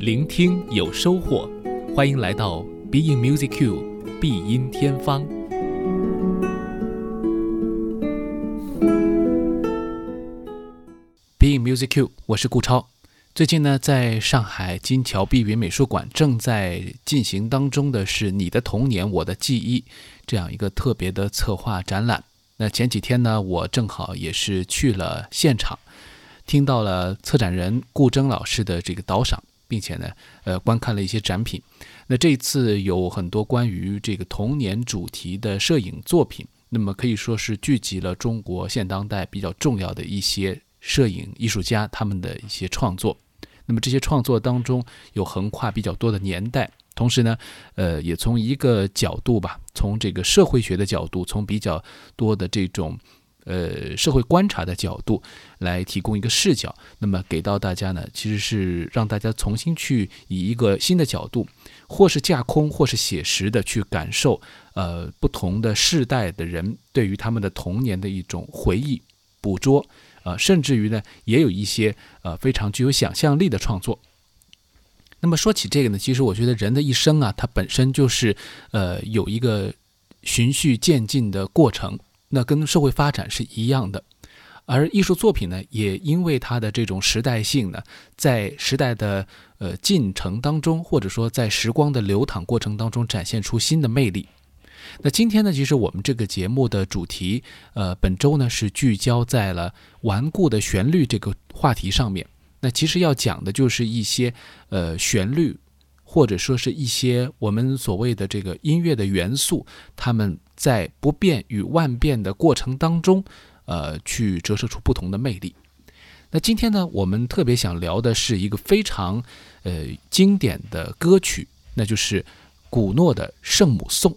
聆听有收获，欢迎来到 Being Music Q 必音天方。Being Music Q，我是顾超。最近呢，在上海金桥碧云美术馆正在进行当中的是《你的童年，我的记忆》这样一个特别的策划展览。那前几天呢，我正好也是去了现场，听到了策展人顾铮老师的这个导赏，并且呢，呃，观看了一些展品。那这次有很多关于这个童年主题的摄影作品，那么可以说是聚集了中国现当代比较重要的一些摄影艺术家他们的一些创作。那么这些创作当中有横跨比较多的年代。同时呢，呃，也从一个角度吧，从这个社会学的角度，从比较多的这种呃社会观察的角度来提供一个视角，那么给到大家呢，其实是让大家重新去以一个新的角度，或是架空，或是写实的去感受，呃，不同的世代的人对于他们的童年的一种回忆捕捉，呃，甚至于呢，也有一些呃非常具有想象力的创作。那么说起这个呢，其实我觉得人的一生啊，它本身就是呃有一个循序渐进的过程，那跟社会发展是一样的。而艺术作品呢，也因为它的这种时代性呢，在时代的呃进程当中，或者说在时光的流淌过程当中，展现出新的魅力。那今天呢，其实我们这个节目的主题，呃，本周呢是聚焦在了顽固的旋律这个话题上面。那其实要讲的就是一些呃旋律，或者说是一些我们所谓的这个音乐的元素，他们在不变与万变的过程当中，呃，去折射出不同的魅力。那今天呢，我们特别想聊的是一个非常呃经典的歌曲，那就是古诺的《圣母颂》。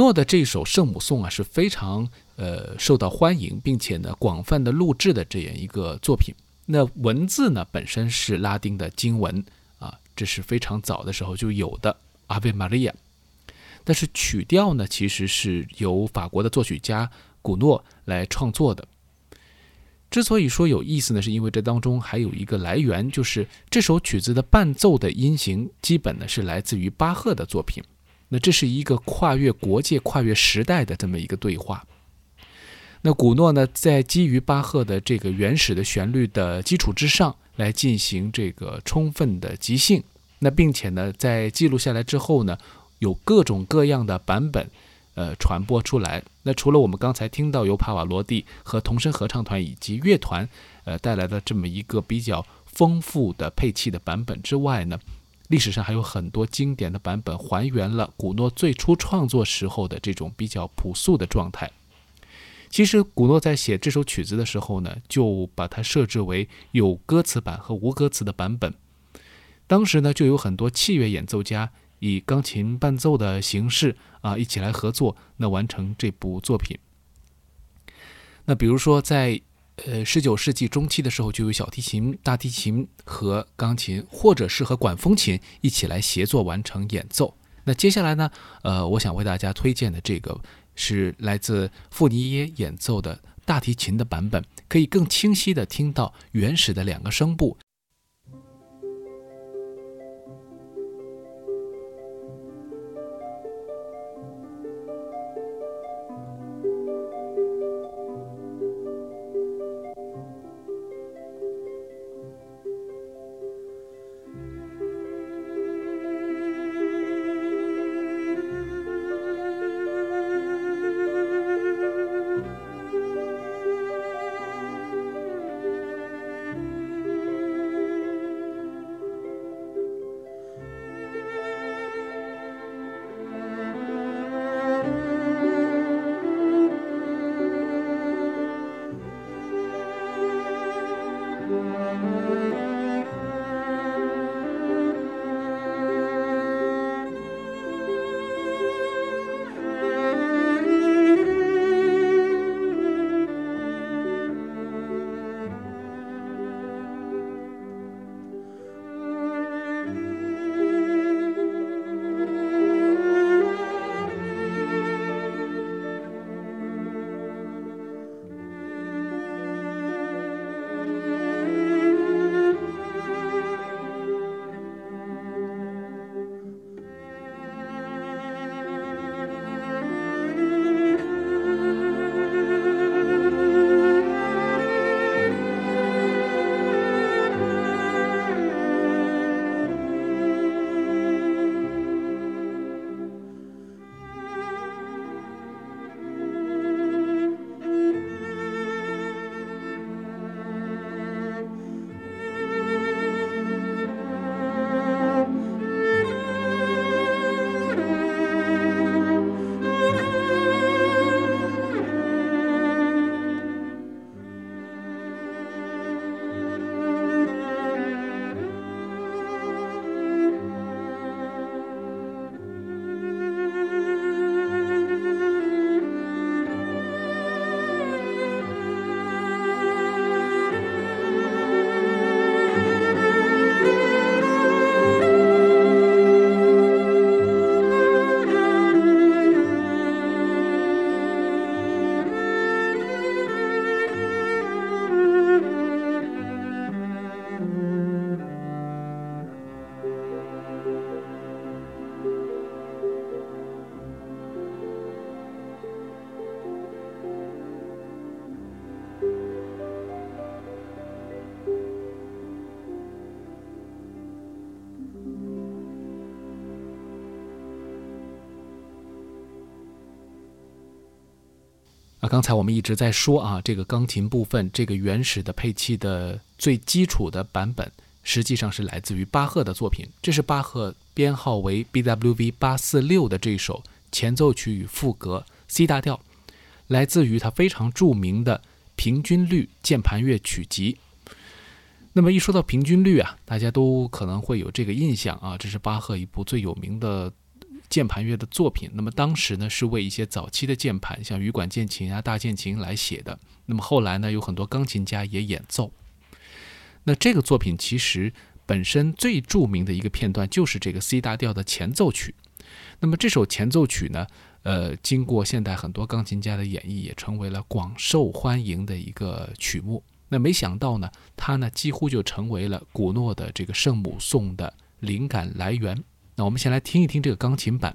诺的这首圣母颂啊是非常呃受到欢迎，并且呢广泛的录制的这样一个作品。那文字呢本身是拉丁的经文啊，这是非常早的时候就有的阿贝玛利亚。但是曲调呢其实是由法国的作曲家古诺来创作的。之所以说有意思呢，是因为这当中还有一个来源，就是这首曲子的伴奏的音型基本呢是来自于巴赫的作品。那这是一个跨越国界、跨越时代的这么一个对话。那古诺呢，在基于巴赫的这个原始的旋律的基础之上，来进行这个充分的即兴。那并且呢，在记录下来之后呢，有各种各样的版本。呃，传播出来。那除了我们刚才听到由帕瓦罗蒂和童声合唱团以及乐团，呃带来的这么一个比较丰富的配器的版本之外呢，历史上还有很多经典的版本还原了古诺最初创作时候的这种比较朴素的状态。其实古诺在写这首曲子的时候呢，就把它设置为有歌词版和无歌词的版本。当时呢，就有很多器乐演奏家。以钢琴伴奏的形式啊，一起来合作，那完成这部作品。那比如说，在呃十九世纪中期的时候，就有小提琴、大提琴和钢琴，或者是和管风琴一起来协作完成演奏。那接下来呢，呃，我想为大家推荐的这个是来自傅尼耶演奏的大提琴的版本，可以更清晰地听到原始的两个声部。啊，刚才我们一直在说啊，这个钢琴部分，这个原始的配器的最基础的版本，实际上是来自于巴赫的作品。这是巴赫编号为 BWV 八四六的这首前奏曲与赋格 C 大调，来自于他非常著名的平均律键盘乐曲集。那么一说到平均律啊，大家都可能会有这个印象啊，这是巴赫一部最有名的键盘乐的作品。那么当时呢，是为一些早期的键盘，像羽管键琴啊、大键琴来写的。那么后来呢，有很多钢琴家也演奏。那这个作品其实本身最著名的一个片段就是这个 C 大调的前奏曲。那么这首前奏曲呢，呃，经过现代很多钢琴家的演绎，也成为了广受欢迎的一个曲目。那没想到呢，它呢几乎就成为了古诺的这个圣母颂的灵感来源。那我们先来听一听这个钢琴版。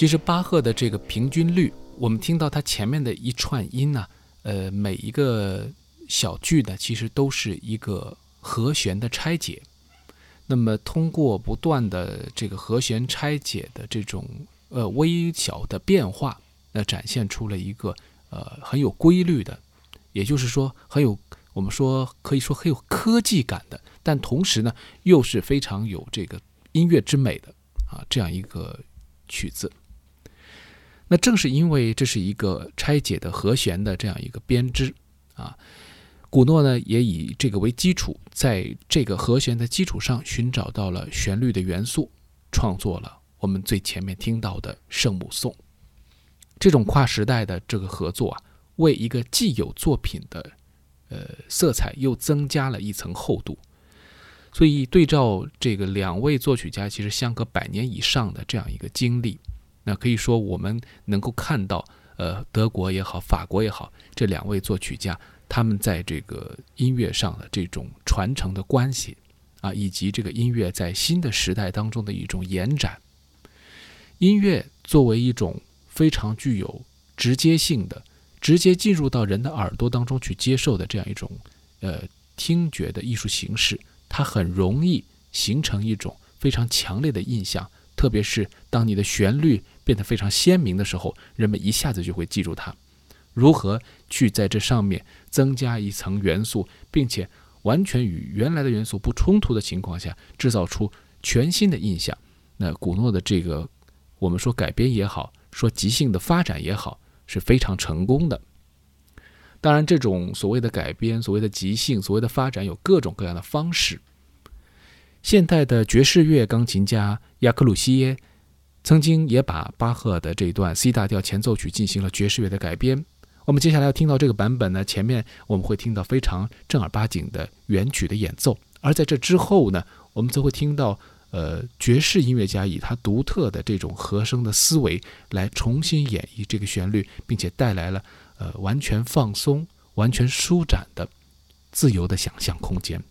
其实巴赫的这个平均律，我们听到它前面的一串音呢，呃，每一个小句呢，其实都是一个和弦的拆解。那么通过不断的这个和弦拆解的这种呃微小的变化，那展现出了一个呃很有规律的，也就是说很有我们说可以说很有科技感的，但同时呢又是非常有这个音乐之美的啊这样一个曲子。那正是因为这是一个拆解的和弦的这样一个编织啊，古诺呢也以这个为基础，在这个和弦的基础上寻找到了旋律的元素，创作了我们最前面听到的圣母颂。这种跨时代的这个合作啊，为一个既有作品的呃色彩又增加了一层厚度。所以对照这个两位作曲家其实相隔百年以上的这样一个经历。那可以说，我们能够看到，呃，德国也好，法国也好，这两位作曲家他们在这个音乐上的这种传承的关系，啊，以及这个音乐在新的时代当中的一种延展。音乐作为一种非常具有直接性的、直接进入到人的耳朵当中去接受的这样一种，呃，听觉的艺术形式，它很容易形成一种非常强烈的印象。特别是当你的旋律变得非常鲜明的时候，人们一下子就会记住它。如何去在这上面增加一层元素，并且完全与原来的元素不冲突的情况下，制造出全新的印象？那古诺的这个，我们说改编也好，说即兴的发展也好，是非常成功的。当然，这种所谓的改编、所谓的即兴、所谓的发展，有各种各样的方式。现代的爵士乐钢琴家雅克鲁西耶曾经也把巴赫的这一段 C 大调前奏曲进行了爵士乐的改编。我们接下来要听到这个版本呢，前面我们会听到非常正儿八经的原曲的演奏，而在这之后呢，我们则会听到呃爵士音乐家以他独特的这种和声的思维来重新演绎这个旋律，并且带来了呃完全放松、完全舒展的自由的想象空间。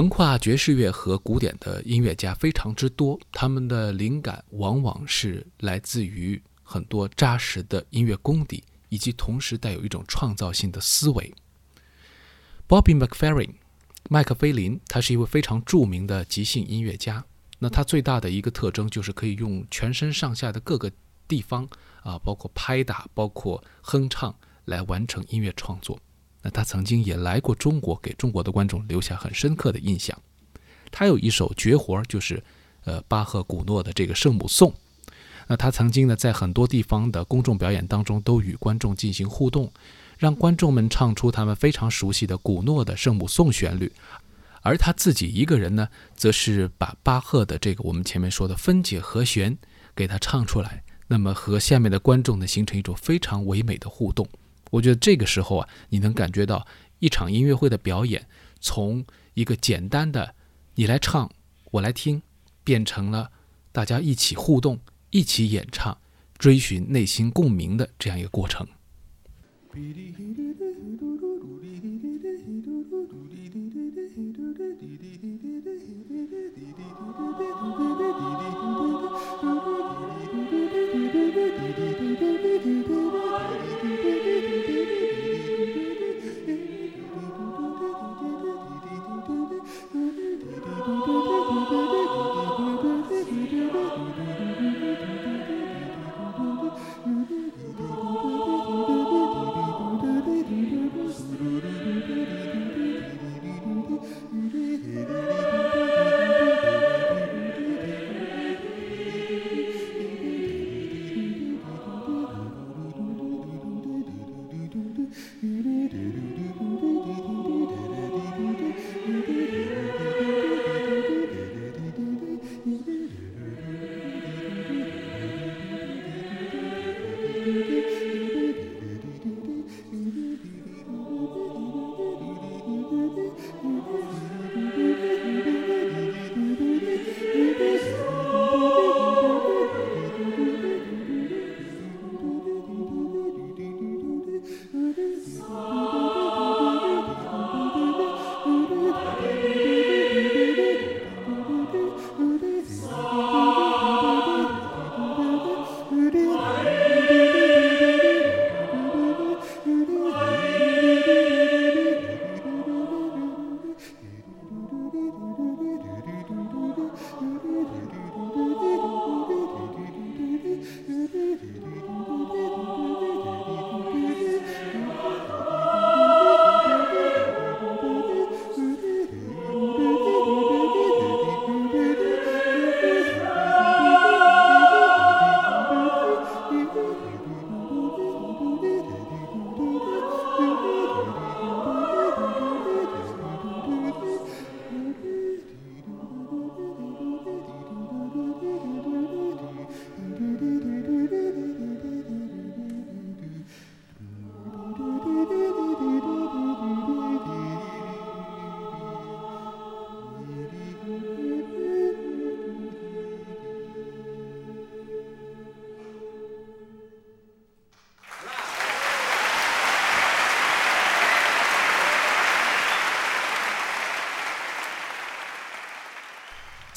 横跨爵士乐和古典的音乐家非常之多，他们的灵感往往是来自于很多扎实的音乐功底，以及同时带有一种创造性的思维。Bobby McFerrin，麦克菲林，他是一位非常著名的即兴音乐家。那他最大的一个特征就是可以用全身上下的各个地方啊，包括拍打、包括哼唱来完成音乐创作。那他曾经也来过中国，给中国的观众留下很深刻的印象。他有一首绝活，就是呃巴赫古诺的这个圣母颂。那他曾经呢，在很多地方的公众表演当中，都与观众进行互动，让观众们唱出他们非常熟悉的古诺的圣母颂旋律。而他自己一个人呢，则是把巴赫的这个我们前面说的分解和弦给他唱出来，那么和下面的观众呢，形成一种非常唯美的互动。我觉得这个时候啊，你能感觉到一场音乐会的表演，从一个简单的“你来唱，我来听”，变成了大家一起互动、一起演唱、追寻内心共鸣的这样一个过程。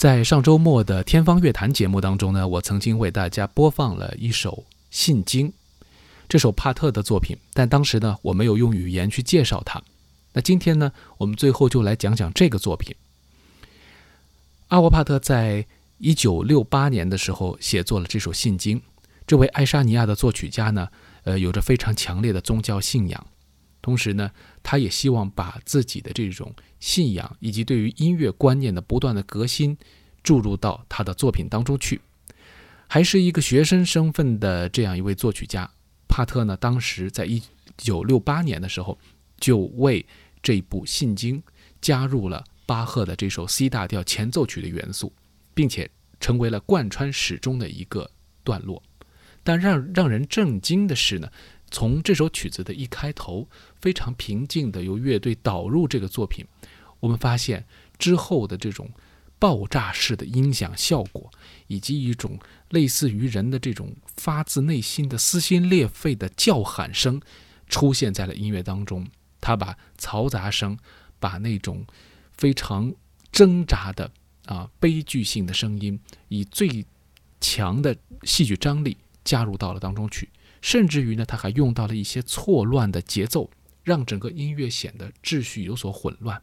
在上周末的天方乐坛节目当中呢，我曾经为大家播放了一首《信经》，这首帕特的作品。但当时呢，我没有用语言去介绍它。那今天呢，我们最后就来讲讲这个作品。阿沃帕特在一九六八年的时候写作了这首《信经》。这位爱沙尼亚的作曲家呢，呃，有着非常强烈的宗教信仰，同时呢，他也希望把自己的这种。信仰以及对于音乐观念的不断的革新，注入到他的作品当中去。还是一个学生身份的这样一位作曲家，帕特呢，当时在一九六八年的时候，就为这部信经加入了巴赫的这首 C 大调前奏曲的元素，并且成为了贯穿始终的一个段落。但让让人震惊的是呢。从这首曲子的一开头，非常平静的由乐队导入这个作品，我们发现之后的这种爆炸式的音响效果，以及一种类似于人的这种发自内心的撕心裂肺的叫喊声，出现在了音乐当中。他把嘈杂声，把那种非常挣扎的啊悲剧性的声音，以最强的戏剧张力加入到了当中去，甚至于呢，他还用到了一些错乱的节奏，让整个音乐显得秩序有所混乱。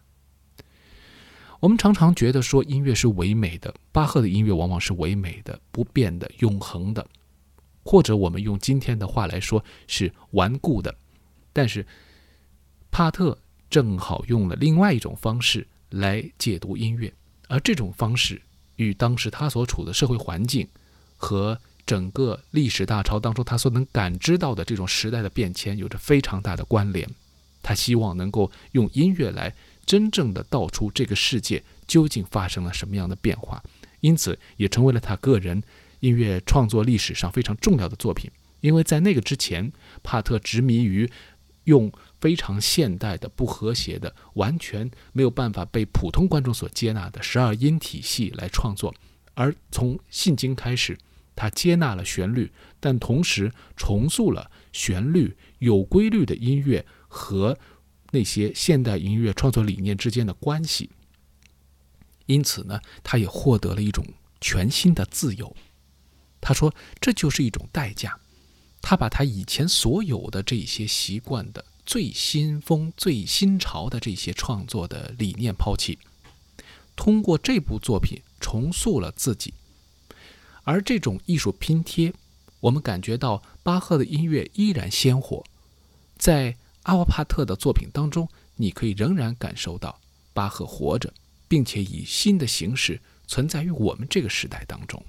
我们常常觉得说音乐是唯美的，巴赫的音乐往往是唯美的、不变的、永恒的，或者我们用今天的话来说是顽固的。但是帕特正好用了另外一种方式来解读音乐，而这种方式与当时他所处的社会环境和整个历史大潮当中他所能感知到的这种时代的变迁有着非常大的关联。他希望能够用音乐来。真正的道出这个世界究竟发生了什么样的变化，因此也成为了他个人音乐创作历史上非常重要的作品。因为在那个之前，帕特执迷于用非常现代的、不和谐的、完全没有办法被普通观众所接纳的十二音体系来创作，而从信经开始，他接纳了旋律，但同时重塑了旋律有规律的音乐和。那些现代音乐创作理念之间的关系，因此呢，他也获得了一种全新的自由。他说，这就是一种代价。他把他以前所有的这些习惯的最新风、最新潮的这些创作的理念抛弃，通过这部作品重塑了自己。而这种艺术拼贴，我们感觉到巴赫的音乐依然鲜活，在。阿瓦帕特的作品当中，你可以仍然感受到巴赫活着，并且以新的形式存在于我们这个时代当中。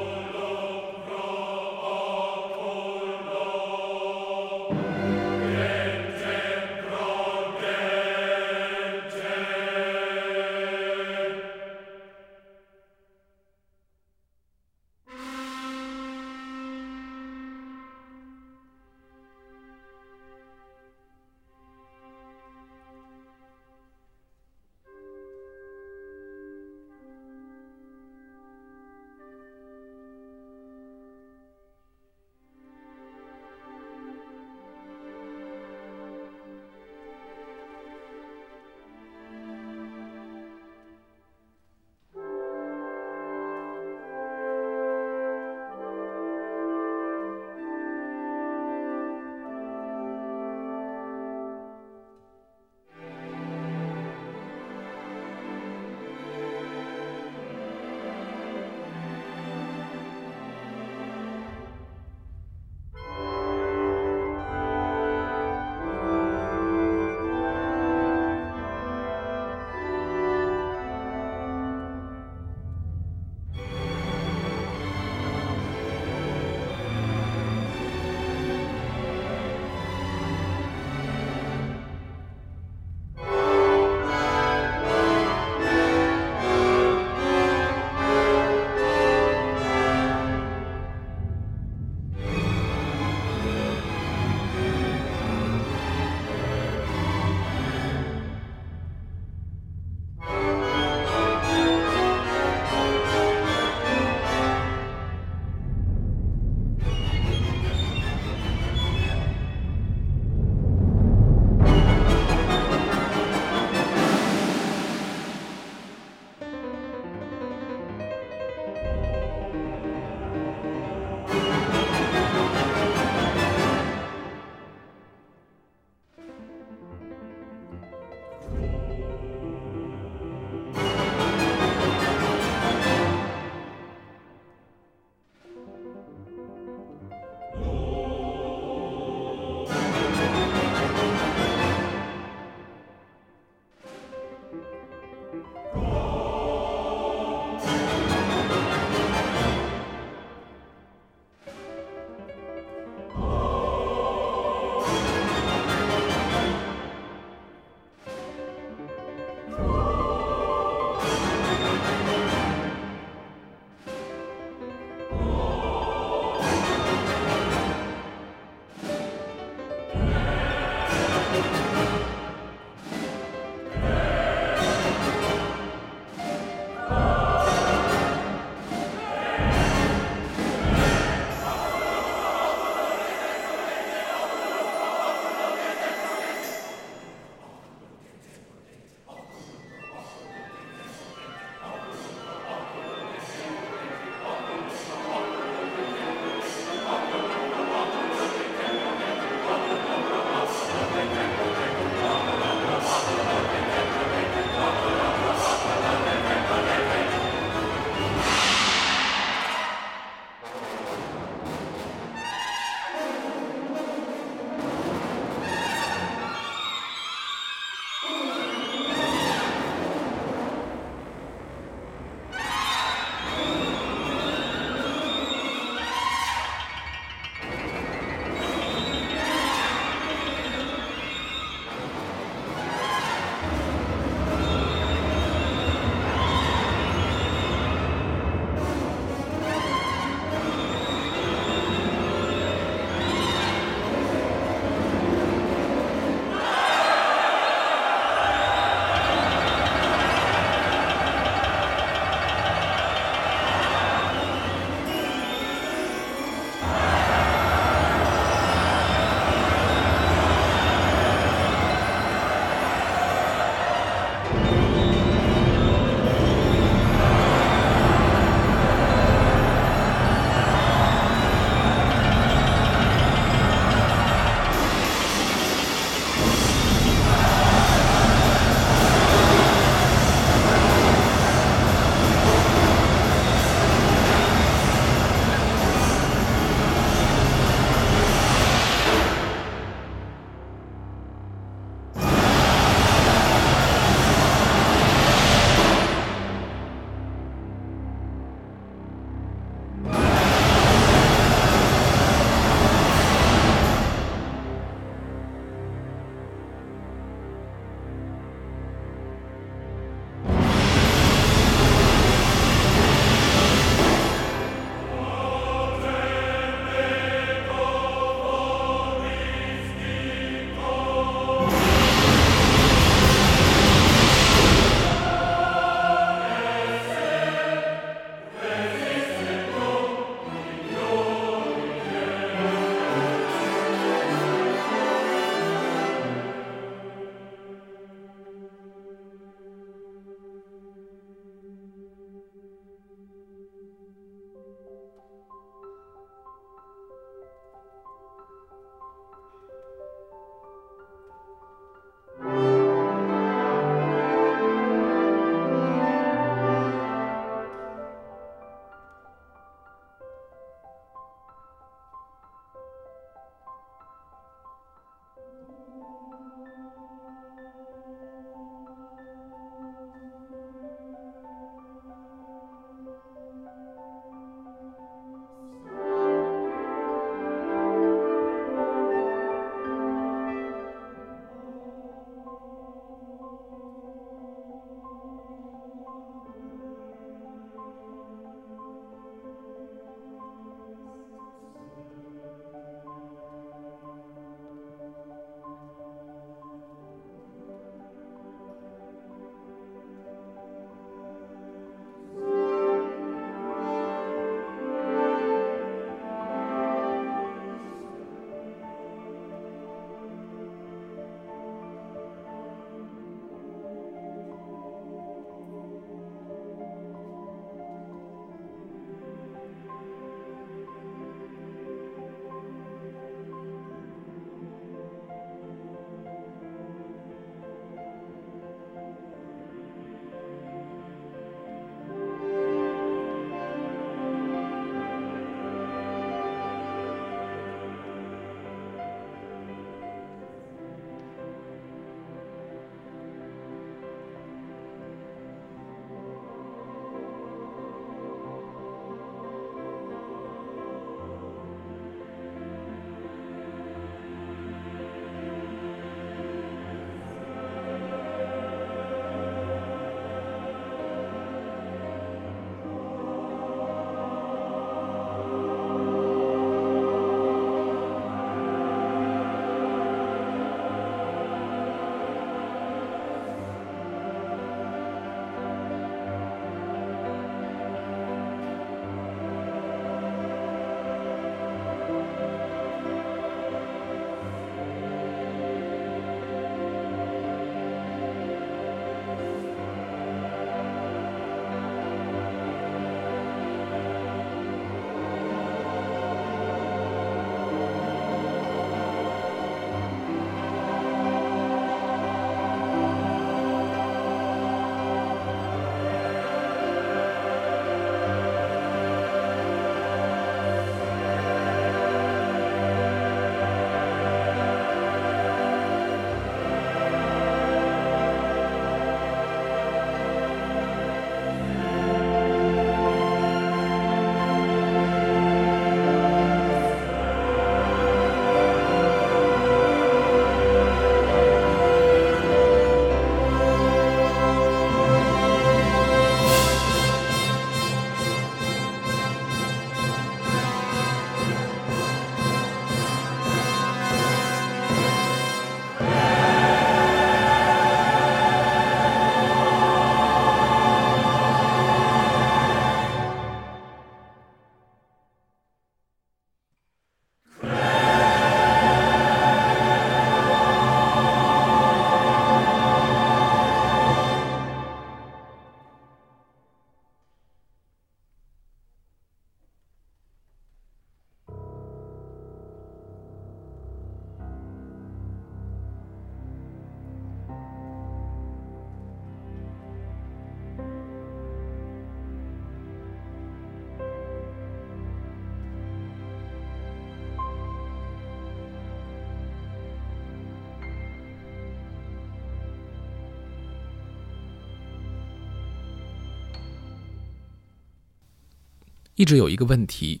一直有一个问题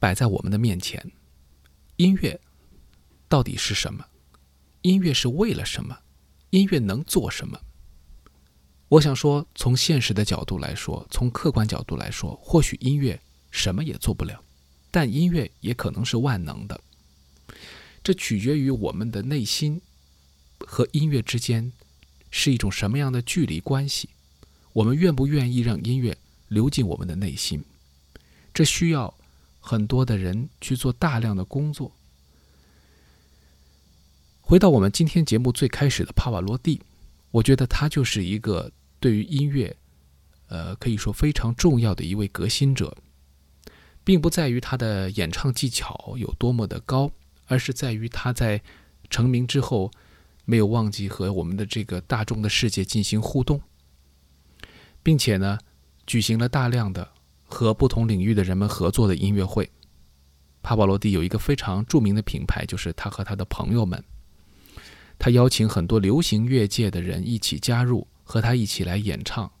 摆在我们的面前：音乐到底是什么？音乐是为了什么？音乐能做什么？我想说，从现实的角度来说，从客观角度来说，或许音乐什么也做不了，但音乐也可能是万能的。这取决于我们的内心和音乐之间是一种什么样的距离关系。我们愿不愿意让音乐流进我们的内心？这需要很多的人去做大量的工作。回到我们今天节目最开始的帕瓦罗蒂，我觉得他就是一个。对于音乐，呃，可以说非常重要的一位革新者，并不在于他的演唱技巧有多么的高，而是在于他在成名之后，没有忘记和我们的这个大众的世界进行互动，并且呢，举行了大量的和不同领域的人们合作的音乐会。帕瓦罗蒂有一个非常著名的品牌，就是他和他的朋友们，他邀请很多流行乐界的人一起加入。和他一起来演唱，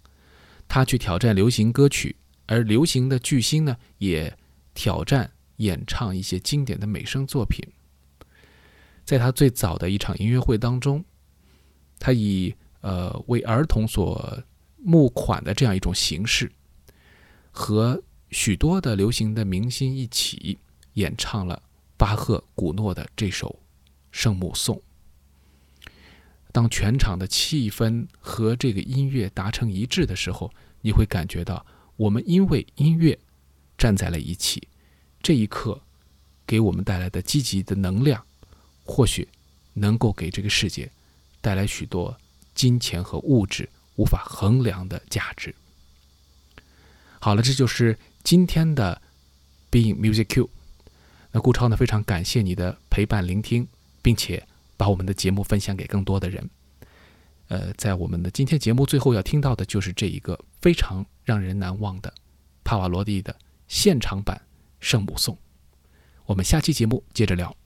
他去挑战流行歌曲，而流行的巨星呢，也挑战演唱一些经典的美声作品。在他最早的一场音乐会当中，他以呃为儿童所募款的这样一种形式，和许多的流行的明星一起演唱了巴赫、古诺的这首《圣母颂》。当全场的气氛和这个音乐达成一致的时候，你会感觉到我们因为音乐站在了一起。这一刻给我们带来的积极的能量，或许能够给这个世界带来许多金钱和物质无法衡量的价值。好了，这就是今天的 Being Music Q。那顾超呢，非常感谢你的陪伴聆听，并且。把我们的节目分享给更多的人。呃，在我们的今天节目最后要听到的就是这一个非常让人难忘的帕瓦罗蒂的现场版《圣母颂》。我们下期节目接着聊。